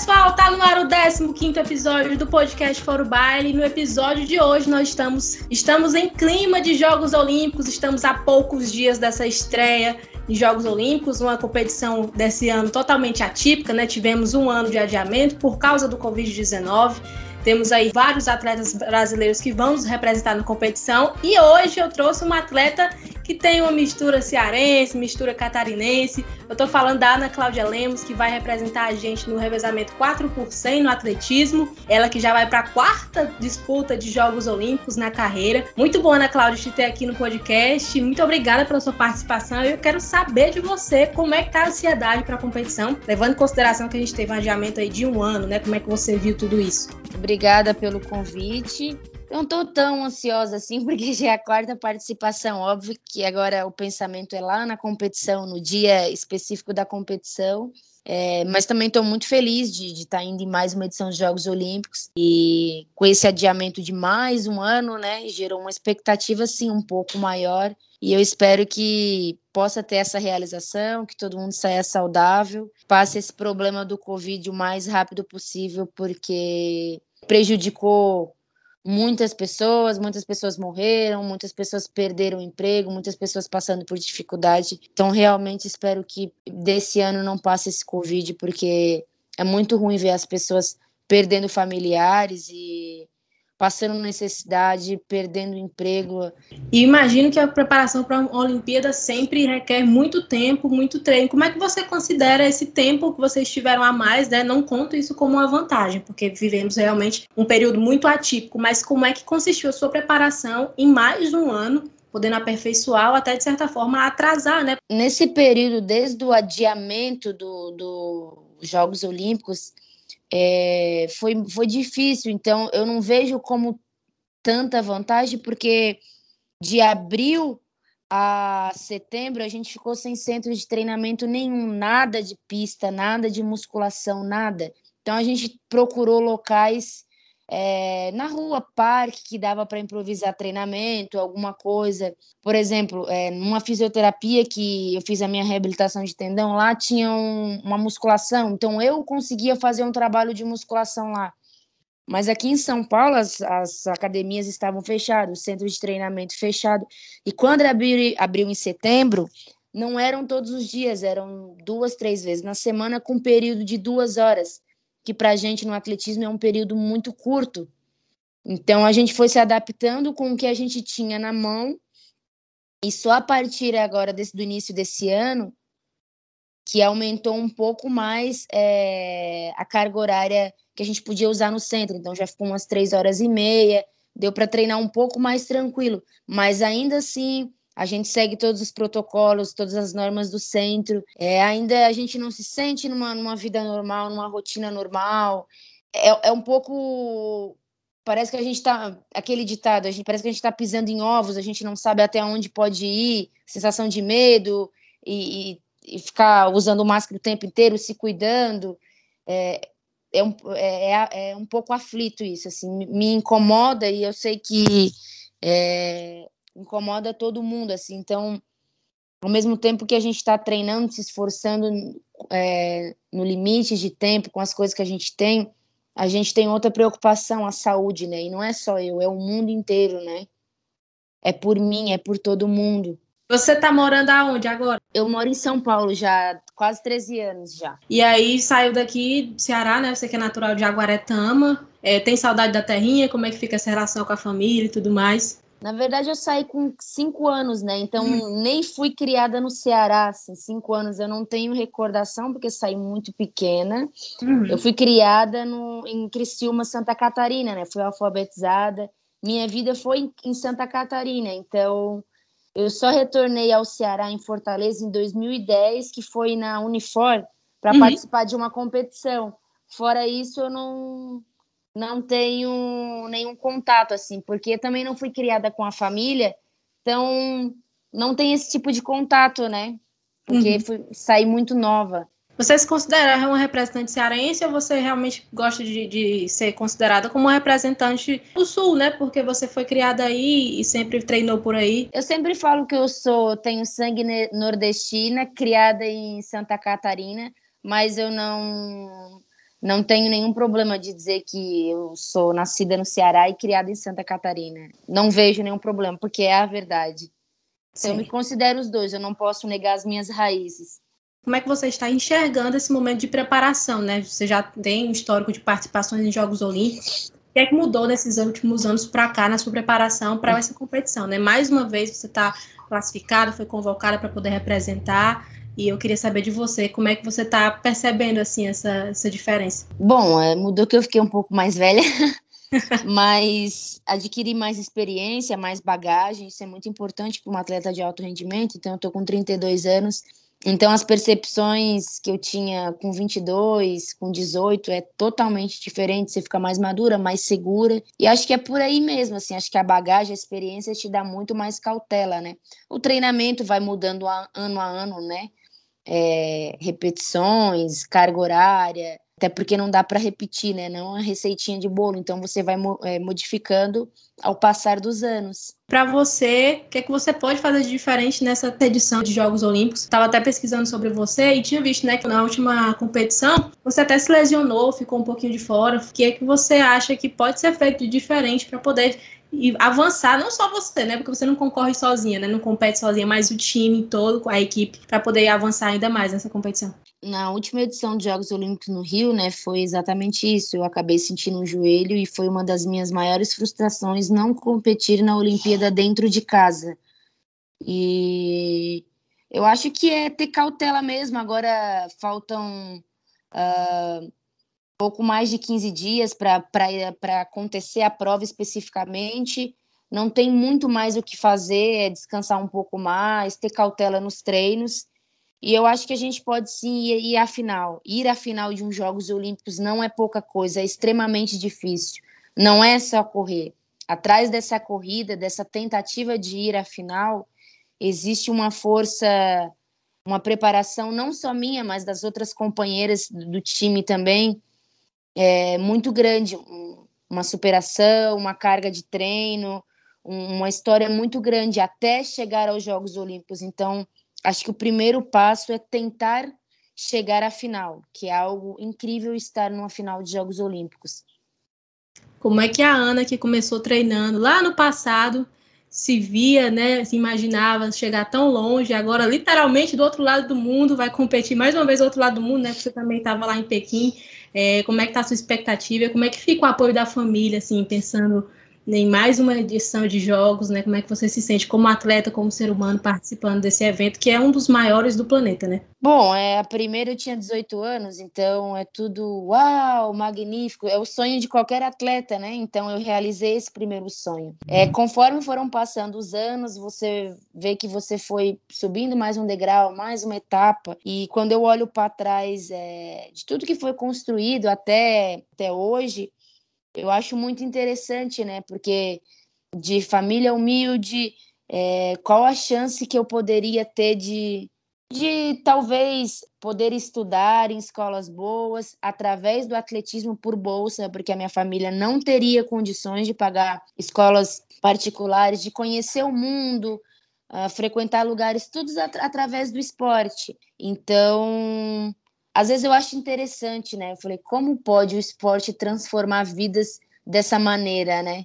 pessoal, tá no ar o 15 episódio do podcast Foro Baile. No episódio de hoje nós estamos, estamos em clima de Jogos Olímpicos, estamos a poucos dias dessa estreia de Jogos Olímpicos, uma competição desse ano totalmente atípica, né? Tivemos um ano de adiamento por causa do Covid-19. Temos aí vários atletas brasileiros que vão nos representar na competição. E hoje eu trouxe uma atleta que tem uma mistura cearense, mistura catarinense. Eu tô falando da Ana Cláudia Lemos, que vai representar a gente no revezamento 4 por 100 no atletismo. Ela que já vai para a quarta disputa de Jogos Olímpicos na carreira. Muito bom, Ana Cláudia, te ter aqui no podcast. Muito obrigada pela sua participação. Eu quero saber de você como é que tá a ansiedade para a competição, levando em consideração que a gente teve um adiamento aí de um ano, né? Como é que você viu tudo isso? Obrigada pelo convite. Eu não estou tão ansiosa assim, porque já é a quarta participação. Óbvio que agora o pensamento é lá na competição, no dia específico da competição. É, mas também estou muito feliz de estar tá indo em mais uma edição dos Jogos Olímpicos e com esse adiamento de mais um ano, né, gerou uma expectativa assim um pouco maior e eu espero que possa ter essa realização, que todo mundo saia saudável, passe esse problema do Covid o mais rápido possível, porque prejudicou muitas pessoas, muitas pessoas morreram, muitas pessoas perderam o emprego, muitas pessoas passando por dificuldade. Então, realmente espero que desse ano não passe esse Covid, porque é muito ruim ver as pessoas perdendo familiares e passando necessidade, perdendo emprego. E imagino que a preparação para uma Olimpíada sempre requer muito tempo, muito treino. Como é que você considera esse tempo que vocês tiveram a mais, né? Não conto isso como uma vantagem, porque vivemos realmente um período muito atípico, mas como é que consistiu a sua preparação em mais de um ano podendo aperfeiçoar ou até, de certa forma, atrasar, né? Nesse período, desde o adiamento dos do Jogos Olímpicos, é, foi, foi difícil, então eu não vejo como tanta vantagem, porque de abril a setembro a gente ficou sem centro de treinamento nenhum, nada de pista, nada de musculação, nada. Então a gente procurou locais é, na rua, parque, que dava para improvisar treinamento, alguma coisa. Por exemplo, é, numa fisioterapia que eu fiz a minha reabilitação de tendão, lá tinha um, uma musculação, então eu conseguia fazer um trabalho de musculação lá. Mas aqui em São Paulo, as, as academias estavam fechadas, o centro de treinamento fechado. E quando abriu, abriu em setembro, não eram todos os dias, eram duas, três vezes na semana, com um período de duas horas que para a gente no atletismo é um período muito curto. Então a gente foi se adaptando com o que a gente tinha na mão e só a partir agora desse, do início desse ano que aumentou um pouco mais é, a carga horária que a gente podia usar no centro. Então já ficou umas três horas e meia, deu para treinar um pouco mais tranquilo, mas ainda assim a gente segue todos os protocolos, todas as normas do centro. É, ainda a gente não se sente numa, numa vida normal, numa rotina normal. É, é um pouco. Parece que a gente está. Aquele ditado, a gente, parece que a gente está pisando em ovos, a gente não sabe até onde pode ir, sensação de medo e, e, e ficar usando máscara o tempo inteiro, se cuidando. É, é um, é, é, é um pouco aflito isso, assim, me incomoda e eu sei que é, incomoda todo mundo, assim. Então, ao mesmo tempo que a gente está treinando, se esforçando é, no limite de tempo, com as coisas que a gente tem, a gente tem outra preocupação, a saúde, né? E não é só eu, é o mundo inteiro, né? É por mim, é por todo mundo. Você tá morando aonde agora? Eu moro em São Paulo já há quase 13 anos já. E aí saiu daqui do Ceará, né? Você que é natural de Aguaretama. É, tem saudade da terrinha? Como é que fica essa relação com a família e tudo mais? Na verdade, eu saí com cinco anos, né? Então, hum. nem fui criada no Ceará, assim, cinco anos. Eu não tenho recordação, porque saí muito pequena. Uhum. Eu fui criada no, em Criciúma, Santa Catarina, né? Fui alfabetizada. Minha vida foi em, em Santa Catarina. Então, eu só retornei ao Ceará, em Fortaleza, em 2010, que foi na Unifor, para uhum. participar de uma competição. Fora isso, eu não não tenho nenhum contato, assim, porque também não fui criada com a família, então não tem esse tipo de contato, né? Porque uhum. fui, saí muito nova. Você se considera uma representante cearense ou você realmente gosta de, de, ser considerada como uma representante do Sul, né? Porque você foi criada aí e sempre treinou por aí. Eu sempre falo que eu sou, tenho sangue nordestina, criada em Santa Catarina, mas eu não não tenho nenhum problema de dizer que eu sou nascida no Ceará e criada em Santa Catarina. Não vejo nenhum problema, porque é a verdade. Então, eu me considero os dois, eu não posso negar as minhas raízes. Como é que você está enxergando esse momento de preparação, né? Você já tem um histórico de participações em Jogos Olímpicos. O que é que mudou nesses últimos anos para cá na sua preparação para essa competição, né? Mais uma vez você está classificada, foi convocada para poder representar. E eu queria saber de você, como é que você está percebendo assim essa, essa diferença? Bom, é, mudou que eu fiquei um pouco mais velha, mas adquiri mais experiência, mais bagagem, isso é muito importante para um atleta de alto rendimento. Então, eu estou com 32 anos então, as percepções que eu tinha com 22, com 18, é totalmente diferente. Você fica mais madura, mais segura. E acho que é por aí mesmo, assim. Acho que a bagagem, a experiência te dá muito mais cautela, né? O treinamento vai mudando ano a ano, né? É, repetições, carga horária, até porque não dá para repetir, né? Não é uma receitinha de bolo, então você vai é, modificando ao passar dos anos. Para você, o que é que você pode fazer de diferente nessa edição de Jogos Olímpicos? Estava até pesquisando sobre você e tinha visto, né, que na última competição você até se lesionou, ficou um pouquinho de fora. O que é que você acha que pode ser feito de diferente para poder e avançar, não só você, né? Porque você não concorre sozinha, né? Não compete sozinha, mas o time todo, a equipe, para poder avançar ainda mais nessa competição. Na última edição dos Jogos Olímpicos no Rio, né, foi exatamente isso. Eu acabei sentindo um joelho e foi uma das minhas maiores frustrações não competir na Olimpíada dentro de casa. E eu acho que é ter cautela mesmo. Agora faltam uh, pouco mais de 15 dias para acontecer a prova especificamente. Não tem muito mais o que fazer, é descansar um pouco mais, ter cautela nos treinos. E eu acho que a gente pode sim ir, ir à final. Ir à final de uns Jogos Olímpicos não é pouca coisa, é extremamente difícil. Não é só correr. Atrás dessa corrida, dessa tentativa de ir à final, existe uma força, uma preparação não só minha, mas das outras companheiras do time também, é, muito grande, uma superação, uma carga de treino, uma história muito grande até chegar aos Jogos Olímpicos. Então, acho que o primeiro passo é tentar chegar à final, que é algo incrível estar numa final de Jogos Olímpicos. Como é que a Ana, que começou treinando lá no passado, se via, né, se imaginava chegar tão longe, agora literalmente do outro lado do mundo, vai competir mais uma vez do outro lado do mundo, né, porque você também estava lá em Pequim, é, como é que está a sua expectativa, como é que fica o apoio da família, assim, pensando em mais uma edição de jogos, né? Como é que você se sente como atleta, como ser humano participando desse evento, que é um dos maiores do planeta, né? Bom, é, a primeira eu tinha 18 anos, então é tudo uau, magnífico, é o sonho de qualquer atleta, né? Então eu realizei esse primeiro sonho. É, conforme foram passando os anos, você vê que você foi subindo mais um degrau, mais uma etapa, e quando eu olho para trás é, de tudo que foi construído até, até hoje, eu acho muito interessante, né? Porque de família humilde, é, qual a chance que eu poderia ter de, de talvez poder estudar em escolas boas através do atletismo por bolsa, porque a minha família não teria condições de pagar escolas particulares, de conhecer o mundo, uh, frequentar lugares, tudo at através do esporte. Então, às vezes eu acho interessante, né? Eu falei, como pode o esporte transformar vidas dessa maneira, né?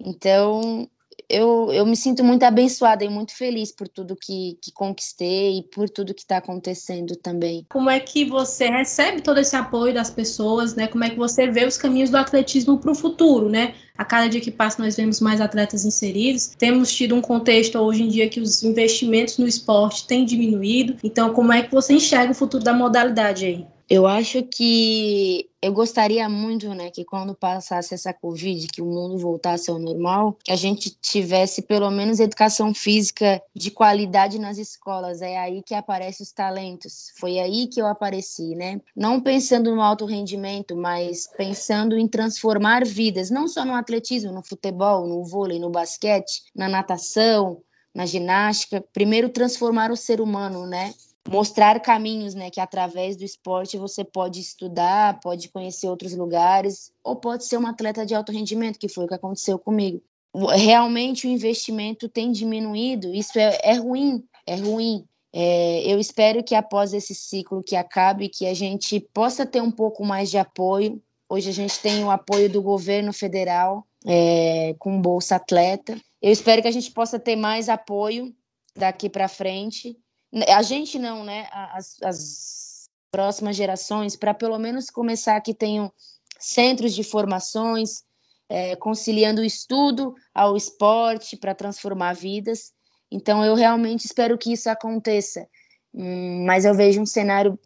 Então, eu, eu me sinto muito abençoada e muito feliz por tudo que, que conquistei e por tudo que está acontecendo também. Como é que você recebe todo esse apoio das pessoas, né? Como é que você vê os caminhos do atletismo para o futuro, né? A cada dia que passa, nós vemos mais atletas inseridos. Temos tido um contexto hoje em dia que os investimentos no esporte têm diminuído. Então, como é que você enxerga o futuro da modalidade aí? Eu acho que eu gostaria muito, né, que quando passasse essa Covid, que o mundo voltasse ao normal, que a gente tivesse pelo menos educação física de qualidade nas escolas. É aí que aparecem os talentos. Foi aí que eu apareci, né? Não pensando no alto rendimento, mas pensando em transformar vidas, não só no atletismo, no futebol, no vôlei, no basquete, na natação, na ginástica. Primeiro transformar o ser humano, né? Mostrar caminhos, né, que através do esporte você pode estudar, pode conhecer outros lugares, ou pode ser um atleta de alto rendimento, que foi o que aconteceu comigo. Realmente o investimento tem diminuído, isso é, é ruim, é ruim. É, eu espero que após esse ciclo que acabe, que a gente possa ter um pouco mais de apoio. Hoje a gente tem o apoio do governo federal é, com Bolsa Atleta. Eu espero que a gente possa ter mais apoio daqui para frente. A gente não, né? As, as próximas gerações, para pelo menos começar que tenham centros de formações, é, conciliando o estudo ao esporte para transformar vidas. Então, eu realmente espero que isso aconteça. Hum, mas eu vejo um cenário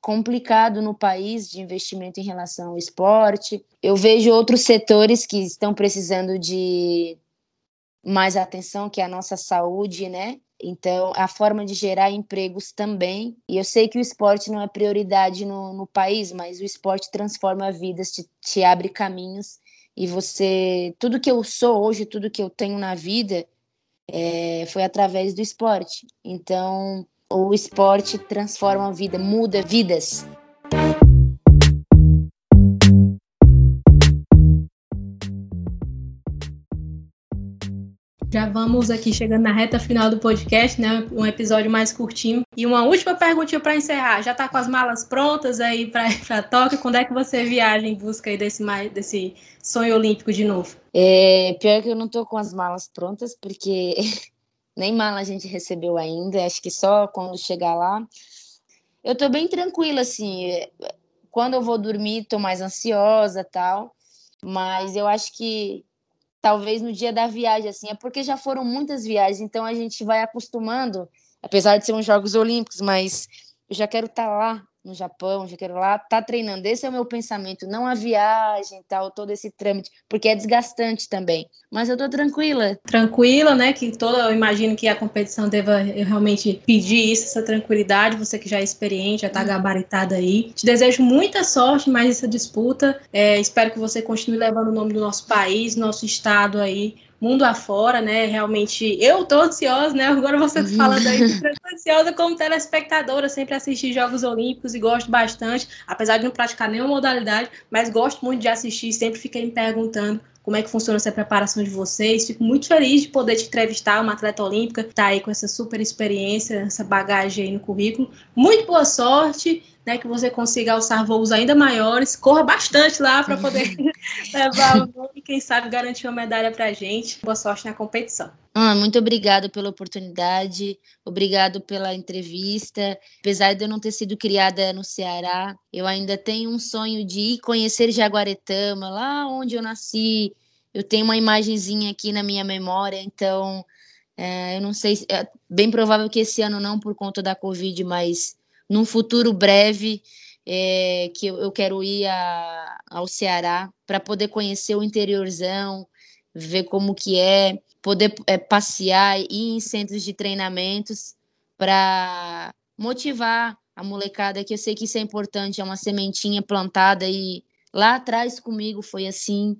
complicado no país de investimento em relação ao esporte. Eu vejo outros setores que estão precisando de mais atenção, que é a nossa saúde, né? Então, a forma de gerar empregos também. E eu sei que o esporte não é prioridade no, no país, mas o esporte transforma vidas, te, te abre caminhos. E você. Tudo que eu sou hoje, tudo que eu tenho na vida, é, foi através do esporte. Então, o esporte transforma a vida, muda vidas. Já vamos aqui chegando na reta final do podcast, né? Um episódio mais curtinho. E uma última perguntinha para encerrar. Já está com as malas prontas aí para Tóquio? Quando é que você viaja em busca aí desse, desse sonho olímpico de novo? É, pior que eu não estou com as malas prontas, porque nem mala a gente recebeu ainda. Acho que só quando chegar lá. Eu estou bem tranquila, assim. Quando eu vou dormir, estou mais ansiosa tal. Mas eu acho que talvez no dia da viagem, assim, é porque já foram muitas viagens, então a gente vai acostumando, apesar de ser uns Jogos Olímpicos, mas eu já quero estar tá lá no Japão, já quero lá tá treinando. Esse é o meu pensamento, não a viagem, tal, todo esse trâmite, porque é desgastante também. Mas eu tô tranquila. Tranquila, né? Que toda, eu imagino que a competição deva realmente pedir isso, essa tranquilidade. Você que já é experiente, já tá hum. gabaritada aí. Te desejo muita sorte mais essa disputa. É, espero que você continue levando o nome do nosso país, nosso estado aí mundo afora, né? Realmente, eu tô ansiosa, né? Agora você tá falando aí, tô ansiosa como telespectadora, sempre assistir Jogos Olímpicos e gosto bastante, apesar de não praticar nenhuma modalidade, mas gosto muito de assistir, sempre fiquei me perguntando como é que funciona essa preparação de vocês. Fico muito feliz de poder te entrevistar, uma atleta olímpica, tá aí com essa super experiência, essa bagagem aí no currículo. Muito boa sorte né, que você consiga alçar voos ainda maiores, corra bastante lá para poder levar o e quem sabe garantir uma medalha para a gente. Boa sorte na competição. Ah, muito obrigado pela oportunidade, obrigado pela entrevista. Apesar de eu não ter sido criada no Ceará, eu ainda tenho um sonho de ir conhecer Jaguaretama, lá onde eu nasci. Eu tenho uma imagenzinha aqui na minha memória, então é, eu não sei, é bem provável que esse ano não por conta da Covid, mas num futuro breve, é, que eu, quero ir a, ao Ceará para poder conhecer o interiorzão, ver como que é, poder é, passear, ir em centros de treinamentos para motivar a molecada, que eu sei que isso é importante, é uma sementinha plantada e lá atrás comigo foi assim.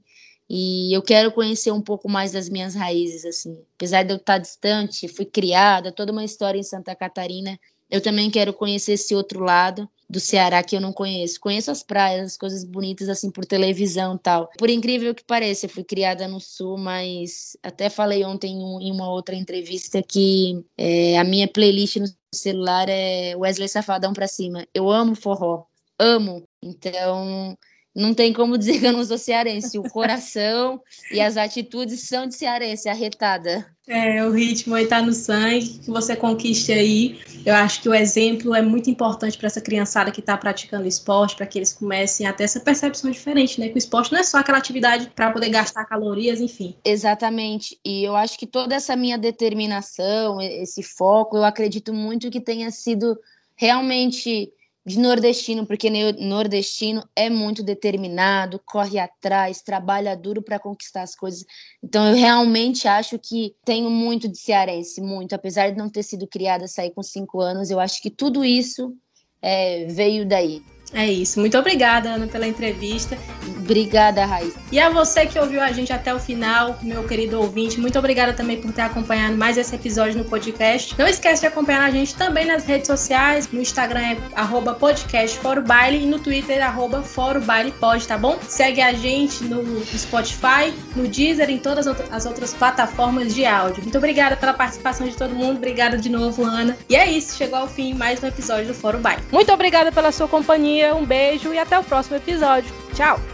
E eu quero conhecer um pouco mais das minhas raízes, assim. Apesar de eu estar distante, fui criada, toda uma história em Santa Catarina, eu também quero conhecer esse outro lado do Ceará que eu não conheço. Conheço as praias, as coisas bonitas assim por televisão tal. Por incrível que pareça, eu fui criada no Sul, mas até falei ontem em uma outra entrevista que é, a minha playlist no celular é Wesley Safadão pra cima. Eu amo forró, amo. Então não tem como dizer que eu não sou cearense. O coração e as atitudes são de cearense, arretada. É, o ritmo aí tá no sangue, que você conquiste aí. Eu acho que o exemplo é muito importante para essa criançada que está praticando esporte, para que eles comecem a ter essa percepção diferente, né? Que o esporte não é só aquela atividade para poder gastar calorias, enfim. Exatamente. E eu acho que toda essa minha determinação, esse foco, eu acredito muito que tenha sido realmente de nordestino, porque nordestino é muito determinado, corre atrás, trabalha duro para conquistar as coisas. Então eu realmente acho que tenho muito de cearense, muito, apesar de não ter sido criada sair com cinco anos, eu acho que tudo isso é, veio daí. É isso. Muito obrigada, Ana, pela entrevista. Obrigada, Raíssa. E a você que ouviu a gente até o final, meu querido ouvinte, muito obrigada também por ter acompanhado mais esse episódio no podcast. Não esquece de acompanhar a gente também nas redes sociais. No Instagram é arroba podcast Foro Baile e no Twitter é arroba Foro Baile Pode, tá bom? Segue a gente no Spotify, no Deezer, em todas as outras plataformas de áudio. Muito obrigada pela participação de todo mundo. Obrigada de novo, Ana. E é isso, chegou ao fim mais um episódio do Foro Baile. Muito obrigada pela sua companhia, um beijo e até o próximo episódio. Tchau!